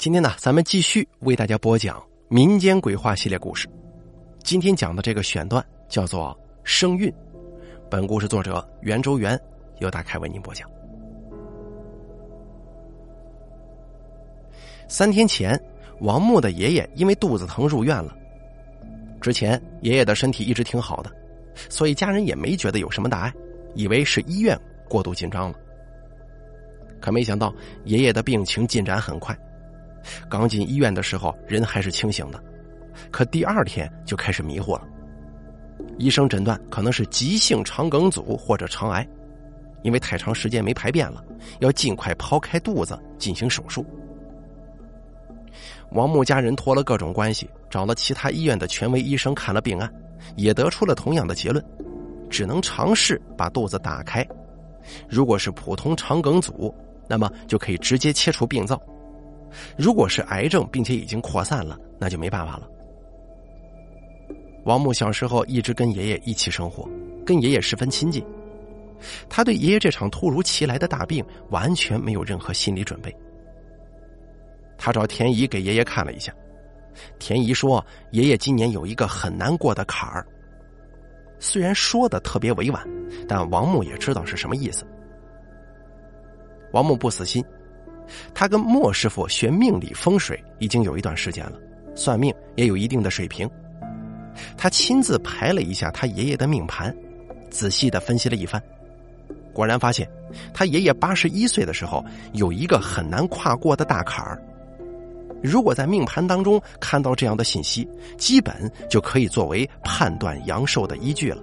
今天呢，咱们继续为大家播讲民间鬼话系列故事。今天讲的这个选段叫做“生运”，本故事作者袁周元由大开为您播讲。三天前，王木的爷爷因为肚子疼入院了。之前爷爷的身体一直挺好的，所以家人也没觉得有什么大碍，以为是医院过度紧张了。可没想到，爷爷的病情进展很快。刚进医院的时候，人还是清醒的，可第二天就开始迷糊了。医生诊断可能是急性肠梗阻或者肠癌，因为太长时间没排便了，要尽快剖开肚子进行手术。王木家人托了各种关系，找了其他医院的权威医生看了病案，也得出了同样的结论，只能尝试把肚子打开。如果是普通肠梗阻，那么就可以直接切除病灶。如果是癌症，并且已经扩散了，那就没办法了。王木小时候一直跟爷爷一起生活，跟爷爷十分亲近。他对爷爷这场突如其来的大病完全没有任何心理准备。他找田姨给爷爷看了一下，田姨说：“爷爷今年有一个很难过的坎儿。”虽然说的特别委婉，但王木也知道是什么意思。王木不死心。他跟莫师傅学命理风水已经有一段时间了，算命也有一定的水平。他亲自排了一下他爷爷的命盘，仔细的分析了一番，果然发现他爷爷八十一岁的时候有一个很难跨过的大坎儿。如果在命盘当中看到这样的信息，基本就可以作为判断阳寿的依据了。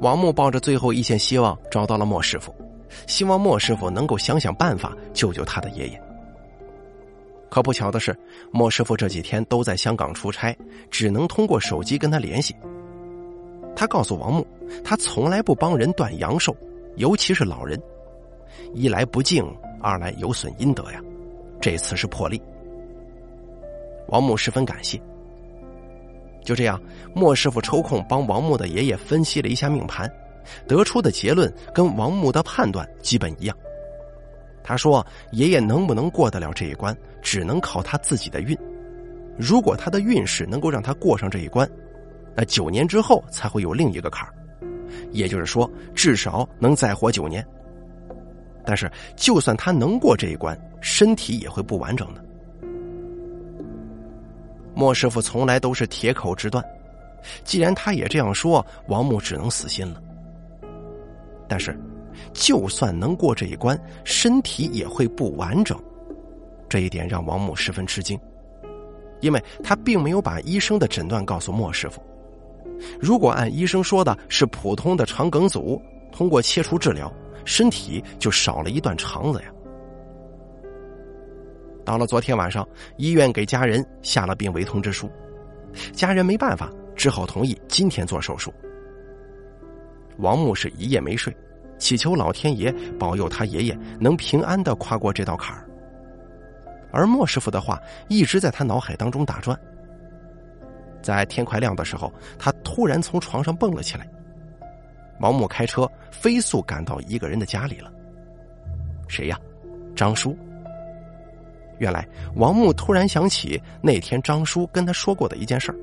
王木抱着最后一线希望找到了莫师傅。希望莫师傅能够想想办法救救他的爷爷。可不巧的是，莫师傅这几天都在香港出差，只能通过手机跟他联系。他告诉王木，他从来不帮人断阳寿，尤其是老人，一来不敬，二来有损阴德呀。这次是破例。王木十分感谢。就这样，莫师傅抽空帮王木的爷爷分析了一下命盘。得出的结论跟王木的判断基本一样。他说：“爷爷能不能过得了这一关，只能靠他自己的运。如果他的运势能够让他过上这一关，那九年之后才会有另一个坎儿，也就是说，至少能再活九年。但是，就算他能过这一关，身体也会不完整的。”莫师傅从来都是铁口直断，既然他也这样说，王木只能死心了。但是，就算能过这一关，身体也会不完整。这一点让王木十分吃惊，因为他并没有把医生的诊断告诉莫师傅。如果按医生说的是普通的肠梗阻，通过切除治疗，身体就少了一段肠子呀。到了昨天晚上，医院给家人下了病危通知书，家人没办法，只好同意今天做手术。王木是一夜没睡，祈求老天爷保佑他爷爷能平安的跨过这道坎儿。而莫师傅的话一直在他脑海当中打转。在天快亮的时候，他突然从床上蹦了起来。王木开车飞速赶到一个人的家里了。谁呀？张叔。原来王木突然想起那天张叔跟他说过的一件事儿。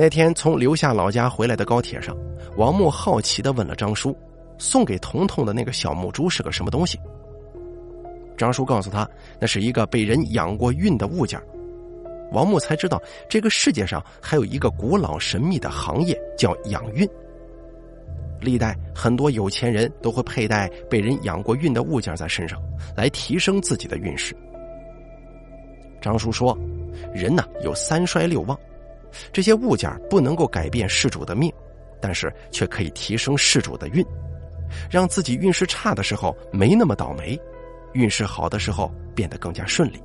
那天从刘夏老家回来的高铁上，王木好奇的问了张叔：“送给彤彤的那个小木珠是个什么东西？”张叔告诉他，那是一个被人养过运的物件。王木才知道，这个世界上还有一个古老神秘的行业叫养运。历代很多有钱人都会佩戴被人养过运的物件在身上，来提升自己的运势。张叔说：“人呢，有三衰六旺。”这些物件不能够改变事主的命，但是却可以提升事主的运，让自己运势差的时候没那么倒霉，运势好的时候变得更加顺利。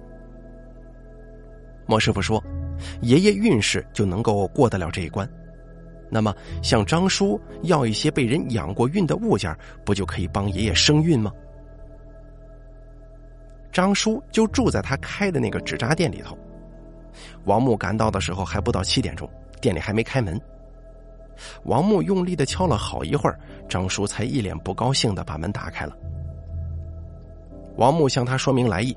莫师傅说，爷爷运势就能够过得了这一关，那么向张叔要一些被人养过运的物件，不就可以帮爷爷生运吗？张叔就住在他开的那个纸扎店里头。王木赶到的时候还不到七点钟，店里还没开门。王木用力的敲了好一会儿，张叔才一脸不高兴的把门打开了。王木向他说明来意，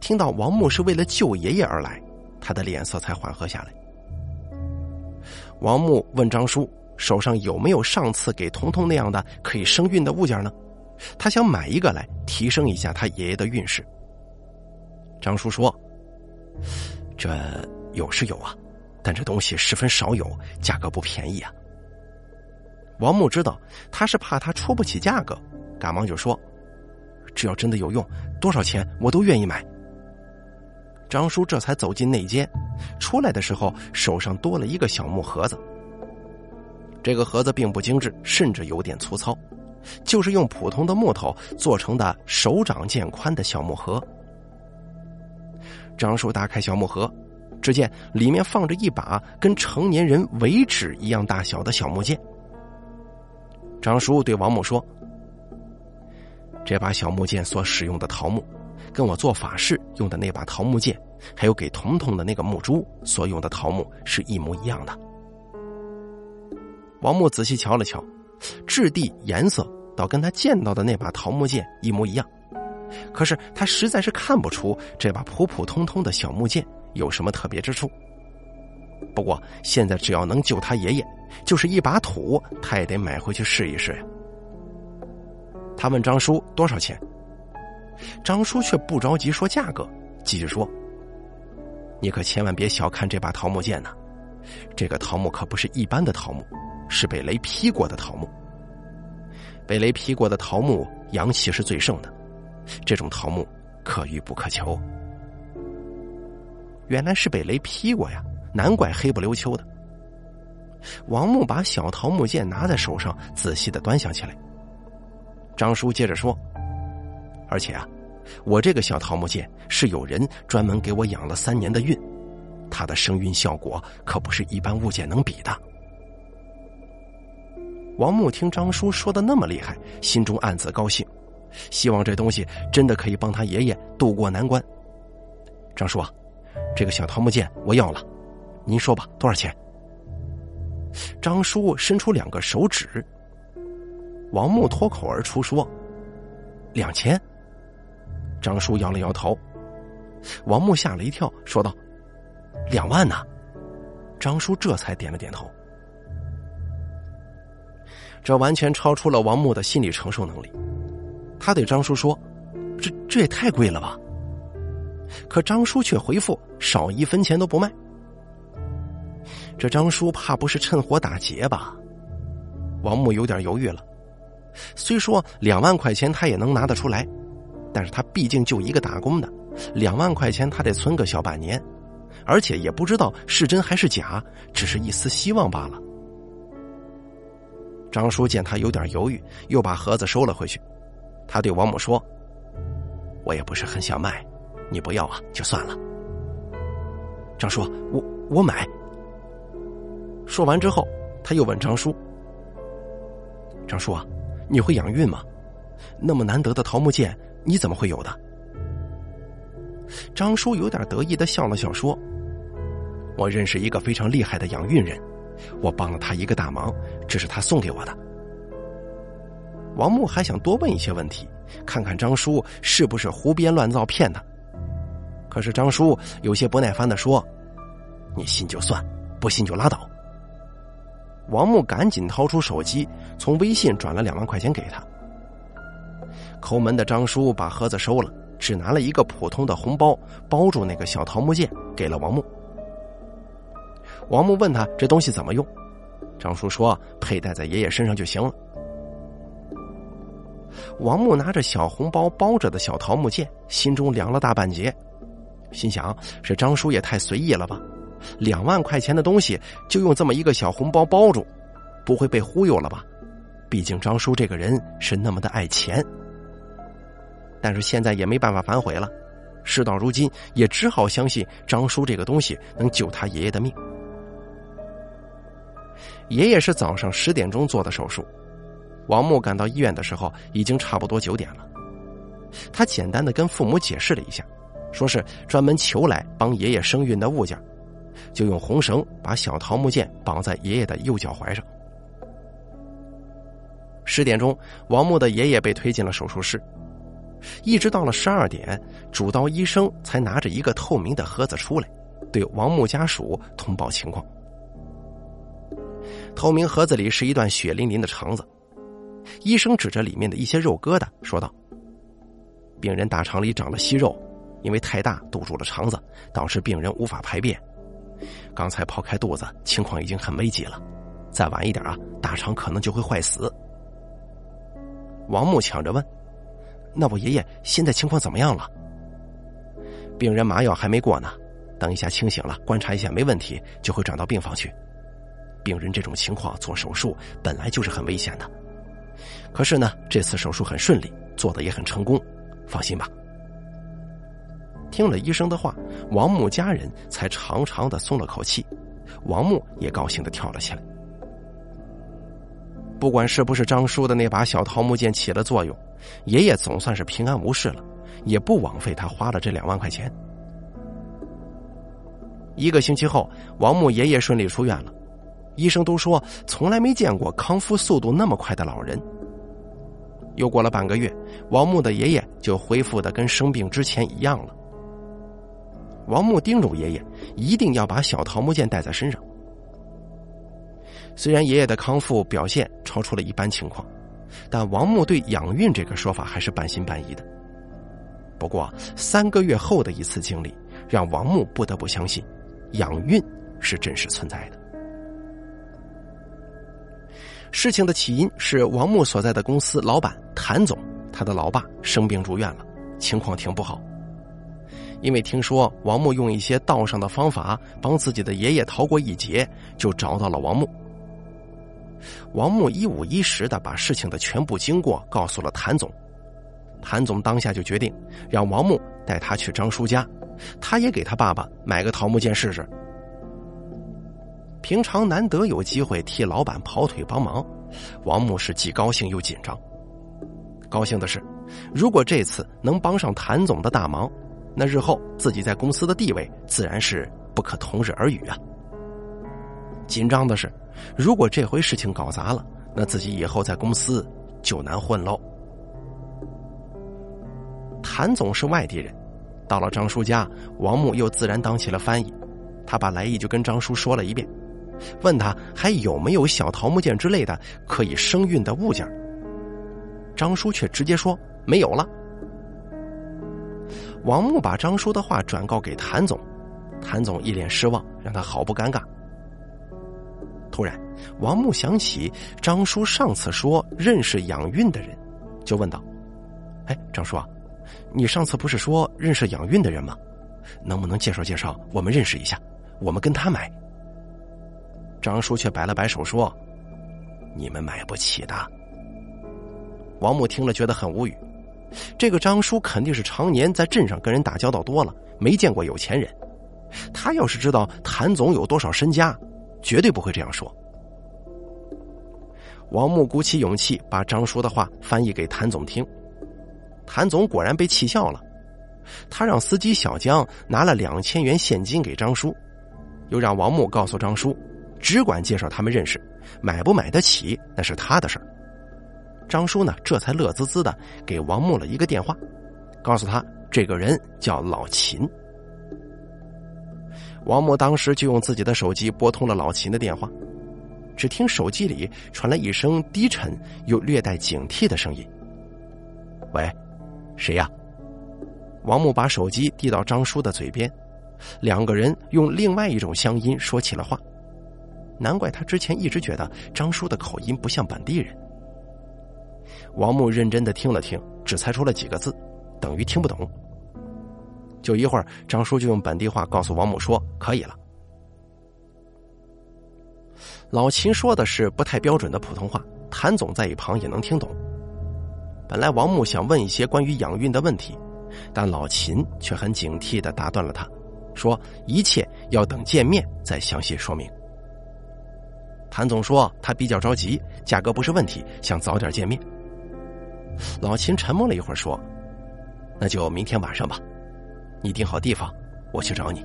听到王木是为了救爷爷而来，他的脸色才缓和下来。王木问张叔手上有没有上次给彤彤那样的可以生孕的物件呢？他想买一个来提升一下他爷爷的运势。张叔说：“这有是有啊，但这东西十分少有，价格不便宜啊。”王木知道他是怕他出不起价格，赶忙就说。只要真的有用，多少钱我都愿意买。张叔这才走进内间，出来的时候手上多了一个小木盒子。这个盒子并不精致，甚至有点粗糙，就是用普通的木头做成的手掌见宽的小木盒。张叔打开小木盒，只见里面放着一把跟成年人尾指一样大小的小木剑。张叔对王母说。这把小木剑所使用的桃木，跟我做法事用的那把桃木剑，还有给彤彤的那个木珠所用的桃木是一模一样的。王木仔细瞧了瞧，质地、颜色倒跟他见到的那把桃木剑一模一样，可是他实在是看不出这把普普通通的小木剑有什么特别之处。不过现在只要能救他爷爷，就是一把土，他也得买回去试一试呀。他问张叔多少钱，张叔却不着急说价格，继续说：“你可千万别小看这把桃木剑呐，这个桃木可不是一般的桃木，是被雷劈过的桃木。被雷劈过的桃木阳气是最盛的，这种桃木可遇不可求。原来是被雷劈过呀，难怪黑不溜秋的。”王木把小桃木剑拿在手上，仔细的端详起来。张叔接着说：“而且啊，我这个小桃木剑是有人专门给我养了三年的运，它的生运效果可不是一般物件能比的。”王木听张叔说的那么厉害，心中暗自高兴，希望这东西真的可以帮他爷爷渡过难关。张叔啊，这个小桃木剑我要了，您说吧，多少钱？张叔伸出两个手指。王木脱口而出说：“两千。”张叔摇了摇头。王木吓了一跳，说道：“两万呢？”张叔这才点了点头。这完全超出了王木的心理承受能力。他对张叔说：“这这也太贵了吧？”可张叔却回复：“少一分钱都不卖。”这张叔怕不是趁火打劫吧？王木有点犹豫了。虽说两万块钱他也能拿得出来，但是他毕竟就一个打工的，两万块钱他得存个小半年，而且也不知道是真还是假，只是一丝希望罢了。张叔见他有点犹豫，又把盒子收了回去。他对王母说：“我也不是很想卖，你不要啊，就算了。”张叔，我我买。说完之后，他又问张叔：“张叔啊。”你会养运吗？那么难得的桃木剑，你怎么会有的？张叔有点得意的笑了笑，说：“我认识一个非常厉害的养运人，我帮了他一个大忙，这是他送给我的。”王木还想多问一些问题，看看张叔是不是胡编乱造骗他。可是张叔有些不耐烦的说：“你信就算，不信就拉倒。”王木赶紧掏出手机，从微信转了两万块钱给他。抠门的张叔把盒子收了，只拿了一个普通的红包包住那个小桃木剑，给了王木。王木问他这东西怎么用，张叔说佩戴在爷爷身上就行了。王木拿着小红包包着的小桃木剑，心中凉了大半截，心想：这张叔也太随意了吧。两万块钱的东西就用这么一个小红包包住，不会被忽悠了吧？毕竟张叔这个人是那么的爱钱。但是现在也没办法反悔了，事到如今也只好相信张叔这个东西能救他爷爷的命。爷爷是早上十点钟做的手术，王木赶到医院的时候已经差不多九点了。他简单的跟父母解释了一下，说是专门求来帮爷爷生孕的物件。就用红绳把小桃木剑绑在爷爷的右脚踝上。十点钟，王木的爷爷被推进了手术室。一直到了十二点，主刀医生才拿着一个透明的盒子出来，对王木家属通报情况。透明盒子里是一段血淋淋的肠子，医生指着里面的一些肉疙瘩说道：“病人大肠里长了息肉，因为太大堵住了肠子，导致病人无法排便。刚才剖开肚子，情况已经很危急了，再晚一点啊，大肠可能就会坏死。”王木抢着问：“那我爷爷现在情况怎么样了？”病人麻药还没过呢，等一下清醒了，观察一下没问题，就会转到病房去。病人这种情况做手术本来就是很危险的，可是呢，这次手术很顺利，做的也很成功，放心吧。听了医生的话，王木家人才长长的松了口气，王木也高兴的跳了起来。不管是不是张叔的那把小桃木剑起了作用，爷爷总算是平安无事了，也不枉费他花了这两万块钱。一个星期后，王木爷爷顺利出院了。医生都说从来没见过康复速度那么快的老人。又过了半个月，王木的爷爷就恢复的跟生病之前一样了。王木叮嘱爷爷一定要把小桃木剑带在身上。虽然爷爷的康复表现超出了一般情况，但王木对养运这个说法还是半信半疑的。不过三个月后的一次经历，让王木不得不相信，养运是真实存在的。事情的起因是王木所在的公司老板谭总，他的老爸生病住院了，情况挺不好。因为听说王木用一些道上的方法帮自己的爷爷逃过一劫，就找到了王木。王木一五一十的把事情的全部经过告诉了谭总，谭总当下就决定让王木带他去张叔家，他也给他爸爸买个桃木剑试试。平常难得有机会替老板跑腿帮忙，王木是既高兴又紧张。高兴的是，如果这次能帮上谭总的大忙，那日后自己在公司的地位自然是不可同日而语啊。紧张的是，如果这回事情搞砸了，那自己以后在公司就难混喽。谭总是外地人，到了张叔家，王木又自然当起了翻译，他把来意就跟张叔说了一遍。问他还有没有小桃木剑之类的可以生运的物件，张叔却直接说没有了。王木把张叔的话转告给谭总，谭总一脸失望，让他好不尴尬。突然，王木想起张叔上次说认识养运的人，就问道：“哎，张叔啊，你上次不是说认识养运的人吗？能不能介绍介绍，我们认识一下，我们跟他买？”张叔却摆了摆手说：“你们买不起的。”王木听了觉得很无语。这个张叔肯定是常年在镇上跟人打交道多了，没见过有钱人。他要是知道谭总有多少身家，绝对不会这样说。王木鼓起勇气把张叔的话翻译给谭总听。谭总果然被气笑了。他让司机小江拿了两千元现金给张叔，又让王木告诉张叔。只管介绍他们认识，买不买得起那是他的事儿。张叔呢，这才乐滋滋的给王木了一个电话，告诉他这个人叫老秦。王木当时就用自己的手机拨通了老秦的电话，只听手机里传来一声低沉又略带警惕的声音：“喂，谁呀？”王木把手机递到张叔的嘴边，两个人用另外一种乡音说起了话。难怪他之前一直觉得张叔的口音不像本地人。王木认真的听了听，只猜出了几个字，等于听不懂。就一会儿，张叔就用本地话告诉王木说：“可以了。”老秦说的是不太标准的普通话，谭总在一旁也能听懂。本来王木想问一些关于养运的问题，但老秦却很警惕的打断了他，说：“一切要等见面再详细说明。”谭总说他比较着急，价格不是问题，想早点见面。老秦沉默了一会儿，说：“那就明天晚上吧，你定好地方，我去找你。”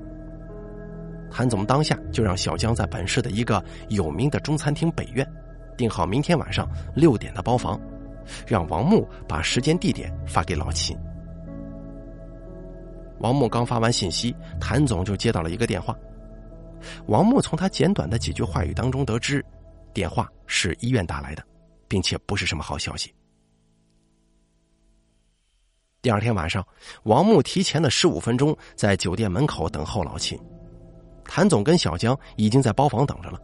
谭总当下就让小江在本市的一个有名的中餐厅北苑订好明天晚上六点的包房，让王木把时间地点发给老秦。王木刚发完信息，谭总就接到了一个电话。王木从他简短的几句话语当中得知，电话是医院打来的，并且不是什么好消息。第二天晚上，王木提前了十五分钟在酒店门口等候老秦。谭总跟小江已经在包房等着了。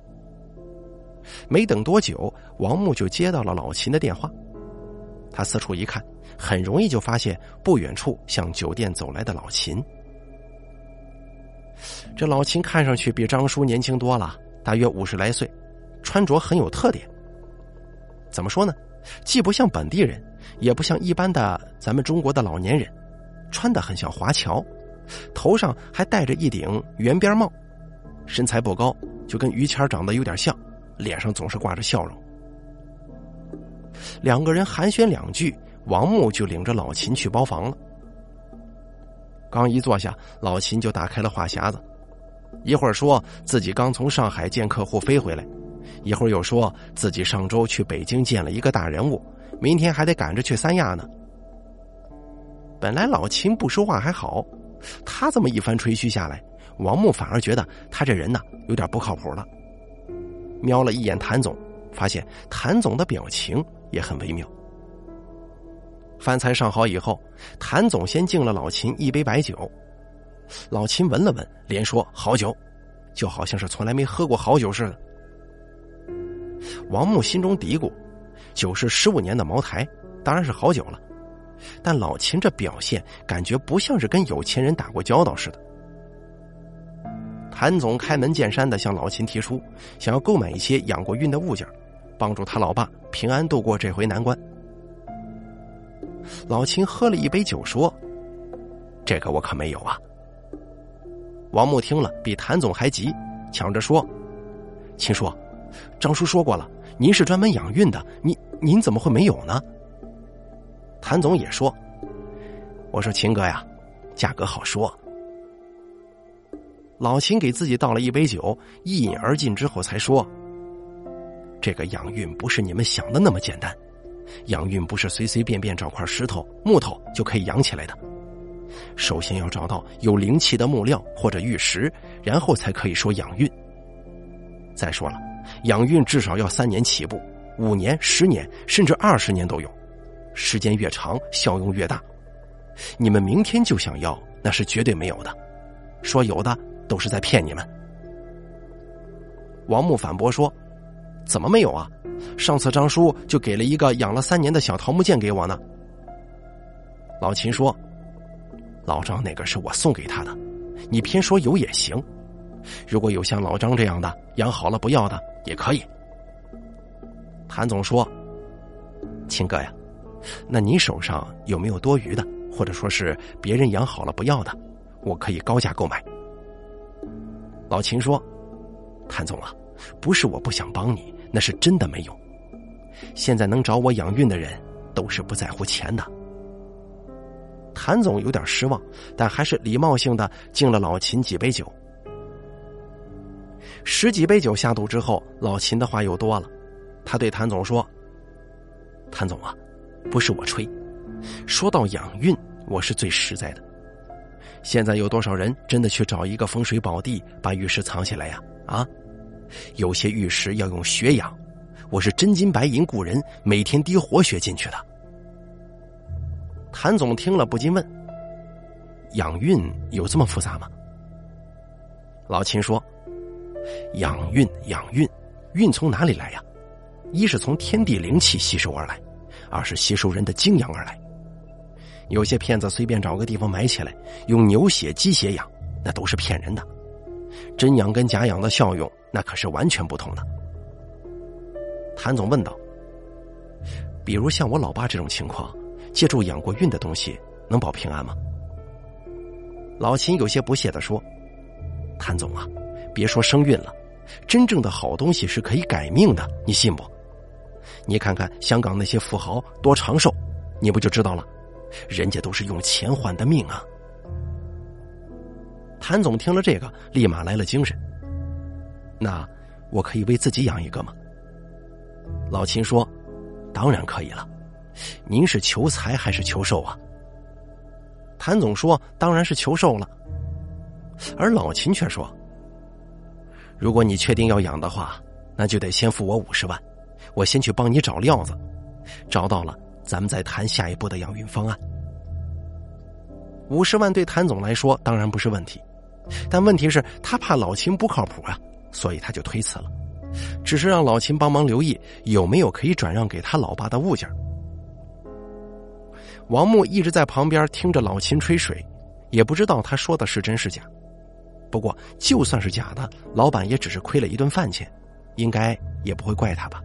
没等多久，王木就接到了老秦的电话。他四处一看，很容易就发现不远处向酒店走来的老秦。这老秦看上去比张叔年轻多了，大约五十来岁，穿着很有特点。怎么说呢？既不像本地人，也不像一般的咱们中国的老年人，穿的很像华侨，头上还戴着一顶圆边帽，身材不高，就跟于谦长得有点像，脸上总是挂着笑容。两个人寒暄两句，王木就领着老秦去包房了。刚一坐下，老秦就打开了话匣子，一会儿说自己刚从上海见客户飞回来，一会儿又说自己上周去北京见了一个大人物，明天还得赶着去三亚呢。本来老秦不说话还好，他这么一番吹嘘下来，王木反而觉得他这人呢有点不靠谱了。瞄了一眼谭总，发现谭总的表情也很微妙。饭菜上好以后，谭总先敬了老秦一杯白酒。老秦闻了闻，连说好酒，就好像是从来没喝过好酒似的。王木心中嘀咕：酒是十五年的茅台，当然是好酒了。但老秦这表现，感觉不像是跟有钱人打过交道似的。谭总开门见山的向老秦提出，想要购买一些养过孕的物件，帮助他老爸平安度过这回难关。老秦喝了一杯酒，说：“这个我可没有啊。”王木听了，比谭总还急，抢着说：“秦叔，张叔说过了，您是专门养孕的，您您怎么会没有呢？”谭总也说：“我说秦哥呀，价格好说。”老秦给自己倒了一杯酒，一饮而尽之后才说：“这个养孕不是你们想的那么简单。”养孕不是随随便便找块石头、木头就可以养起来的，首先要找到有灵气的木料或者玉石，然后才可以说养孕。再说了，养孕至少要三年起步，五年、十年甚至二十年都有，时间越长效用越大。你们明天就想要，那是绝对没有的，说有的都是在骗你们。王木反驳说：“怎么没有啊？”上次张叔就给了一个养了三年的小桃木剑给我呢。老秦说：“老张那个是我送给他的，你偏说有也行。如果有像老张这样的养好了不要的也可以。”谭总说：“秦哥呀，那你手上有没有多余的，或者说是别人养好了不要的，我可以高价购买。”老秦说：“谭总啊，不是我不想帮你。”那是真的没有。现在能找我养孕的人，都是不在乎钱的。谭总有点失望，但还是礼貌性的敬了老秦几杯酒。十几杯酒下肚之后，老秦的话又多了。他对谭总说：“谭总啊，不是我吹，说到养孕，我是最实在的。现在有多少人真的去找一个风水宝地，把玉石藏起来呀？啊？”有些玉石要用血养，我是真金白银雇人，每天滴活血进去的。谭总听了不禁问：“养孕有这么复杂吗？”老秦说：“养孕，养孕，孕从哪里来呀？一是从天地灵气吸收而来，二是吸收人的精阳而来。有些骗子随便找个地方埋起来，用牛血、鸡血养，那都是骗人的。真养跟假养的效用。”那可是完全不同的。谭总问道：“比如像我老爸这种情况，借助养过孕的东西能保平安吗？”老秦有些不屑的说：“谭总啊，别说生孕了，真正的好东西是可以改命的，你信不？你看看香港那些富豪多长寿，你不就知道了？人家都是用钱换的命啊。”谭总听了这个，立马来了精神。那我可以为自己养一个吗？老秦说：“当然可以了。您是求财还是求寿啊？”谭总说：“当然是求寿了。”而老秦却说：“如果你确定要养的话，那就得先付我五十万，我先去帮你找料子，找到了，咱们再谈下一步的养运方案。”五十万对谭总来说当然不是问题，但问题是，他怕老秦不靠谱啊，所以他就推辞了，只是让老秦帮忙留意有没有可以转让给他老爸的物件。王木一直在旁边听着老秦吹水，也不知道他说的是真是假。不过就算是假的，老板也只是亏了一顿饭钱，应该也不会怪他吧。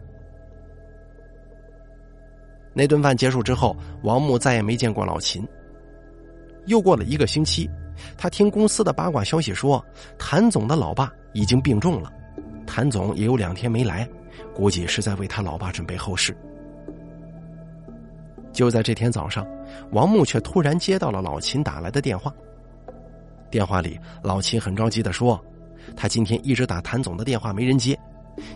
那顿饭结束之后，王木再也没见过老秦。又过了一个星期，他听公司的八卦消息说，谭总的老爸已经病重了，谭总也有两天没来，估计是在为他老爸准备后事。就在这天早上，王木却突然接到了老秦打来的电话。电话里，老秦很着急的说：“他今天一直打谭总的电话没人接，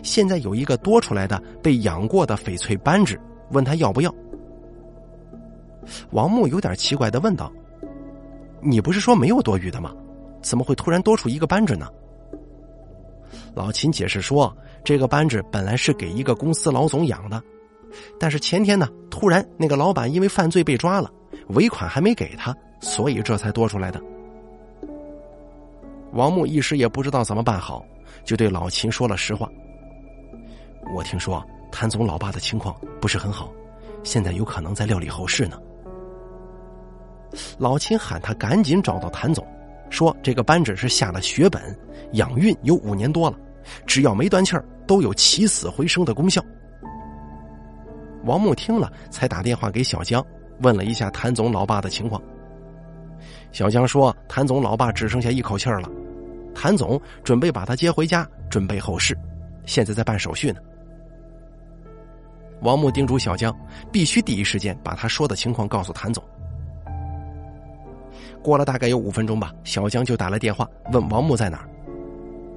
现在有一个多出来的被养过的翡翠扳指，问他要不要。”王木有点奇怪的问道：“你不是说没有多余的吗？怎么会突然多出一个扳指呢？”老秦解释说：“这个扳指本来是给一个公司老总养的。”但是前天呢，突然那个老板因为犯罪被抓了，尾款还没给他，所以这才多出来的。王木一时也不知道怎么办好，就对老秦说了实话。我听说谭总老爸的情况不是很好，现在有可能在料理后事呢。老秦喊他赶紧找到谭总，说这个扳指是下了血本，养运有五年多了，只要没断气儿，都有起死回生的功效。王木听了，才打电话给小江，问了一下谭总老爸的情况。小江说，谭总老爸只剩下一口气儿了，谭总准备把他接回家，准备后事，现在在办手续呢。王木叮嘱小江，必须第一时间把他说的情况告诉谭总。过了大概有五分钟吧，小江就打来电话问王木在哪儿。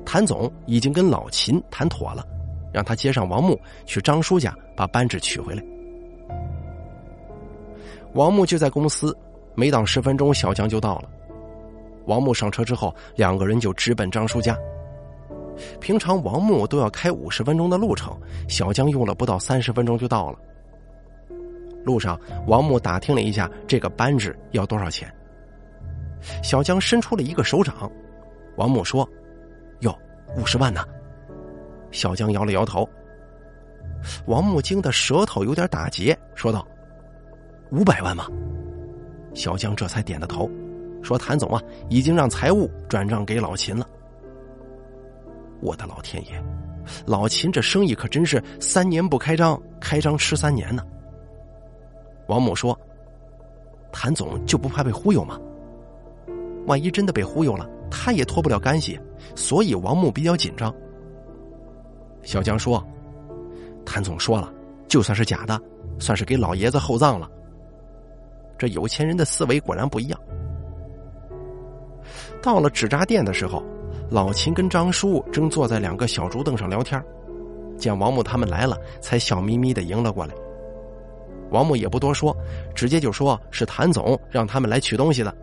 谭总已经跟老秦谈妥了。让他接上王木去张叔家把扳指取回来。王木就在公司，没到十分钟，小江就到了。王木上车之后，两个人就直奔张叔家。平常王木都要开五十分钟的路程，小江用了不到三十分钟就到了。路上，王木打听了一下这个扳指要多少钱。小江伸出了一个手掌，王木说：“哟，五十万呢。”小江摇了摇头，王木惊的舌头有点打结，说道：“五百万吗？”小江这才点了头，说：“谭总啊，已经让财务转账给老秦了。”我的老天爷，老秦这生意可真是三年不开张，开张吃三年呢。王木说：“谭总就不怕被忽悠吗？万一真的被忽悠了，他也脱不了干系，所以王木比较紧张。”小江说：“谭总说了，就算是假的，算是给老爷子厚葬了。这有钱人的思维果然不一样。”到了纸扎店的时候，老秦跟张叔正坐在两个小竹凳上聊天，见王木他们来了，才笑眯眯的迎了过来。王木也不多说，直接就说是谭总让他们来取东西的。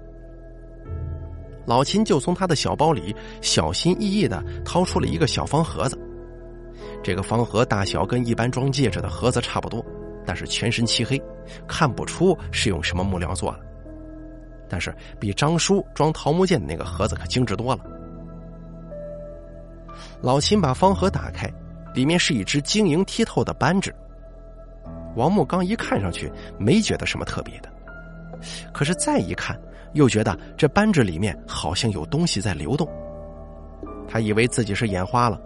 老秦就从他的小包里小心翼翼的掏出了一个小方盒子。这个方盒大小跟一般装戒指的盒子差不多，但是全身漆黑，看不出是用什么木料做的。但是比张叔装桃木剑的那个盒子可精致多了。老秦把方盒打开，里面是一只晶莹剔透的扳指。王木刚一看上去没觉得什么特别的，可是再一看，又觉得这扳指里面好像有东西在流动。他以为自己是眼花了。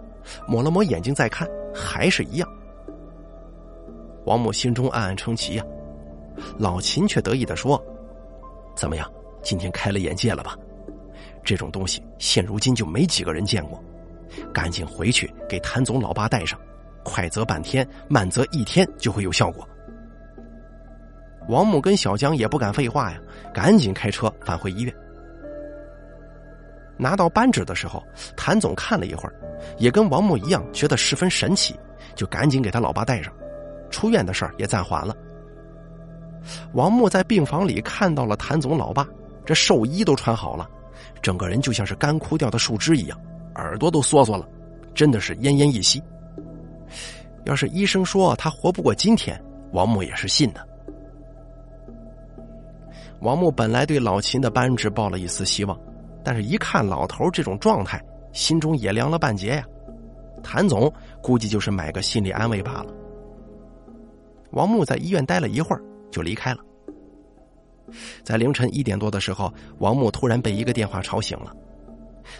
抹了抹眼睛再看，还是一样。王母心中暗暗称奇呀，老秦却得意的说：“怎么样，今天开了眼界了吧？这种东西现如今就没几个人见过，赶紧回去给谭总老爸带上，快则半天，慢则一天就会有效果。”王母跟小江也不敢废话呀，赶紧开车返回医院。拿到扳指的时候，谭总看了一会儿，也跟王木一样觉得十分神奇，就赶紧给他老爸带上。出院的事儿也暂缓了。王木在病房里看到了谭总老爸，这寿衣都穿好了，整个人就像是干枯掉的树枝一样，耳朵都缩缩了，真的是奄奄一息。要是医生说他活不过今天，王木也是信的。王木本来对老秦的扳指抱了一丝希望，但是一看老头这种状态，心中也凉了半截呀。谭总估计就是买个心理安慰罢了。王木在医院待了一会儿，就离开了。在凌晨一点多的时候，王木突然被一个电话吵醒了，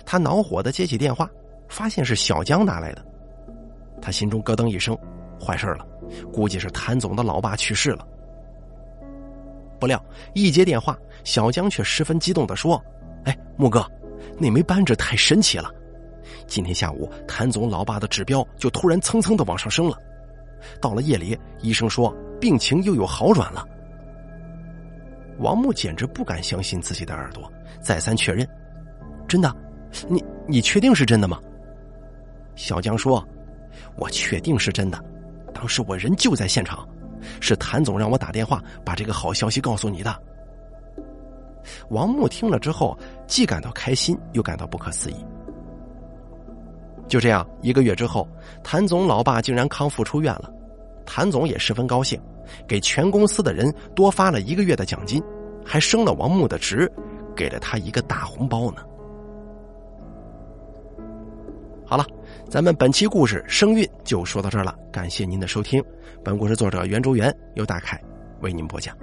他恼火的接起电话，发现是小江打来的，他心中咯噔一声，坏事了，估计是谭总的老爸去世了。不料一接电话，小江却十分激动的说：“哎，木哥，那枚扳指太神奇了！今天下午谭总老爸的指标就突然蹭蹭的往上升了，到了夜里，医生说病情又有好转了。”王木简直不敢相信自己的耳朵，再三确认：“真的？你你确定是真的吗？”小江说：“我确定是真的，当时我人就在现场。”是谭总让我打电话把这个好消息告诉你的。王木听了之后，既感到开心，又感到不可思议。就这样，一个月之后，谭总老爸竟然康复出院了，谭总也十分高兴，给全公司的人多发了一个月的奖金，还升了王木的职，给了他一个大红包呢。好了，咱们本期故事声韵就说到这儿了，感谢您的收听。本故事作者袁周元由大凯为您播讲。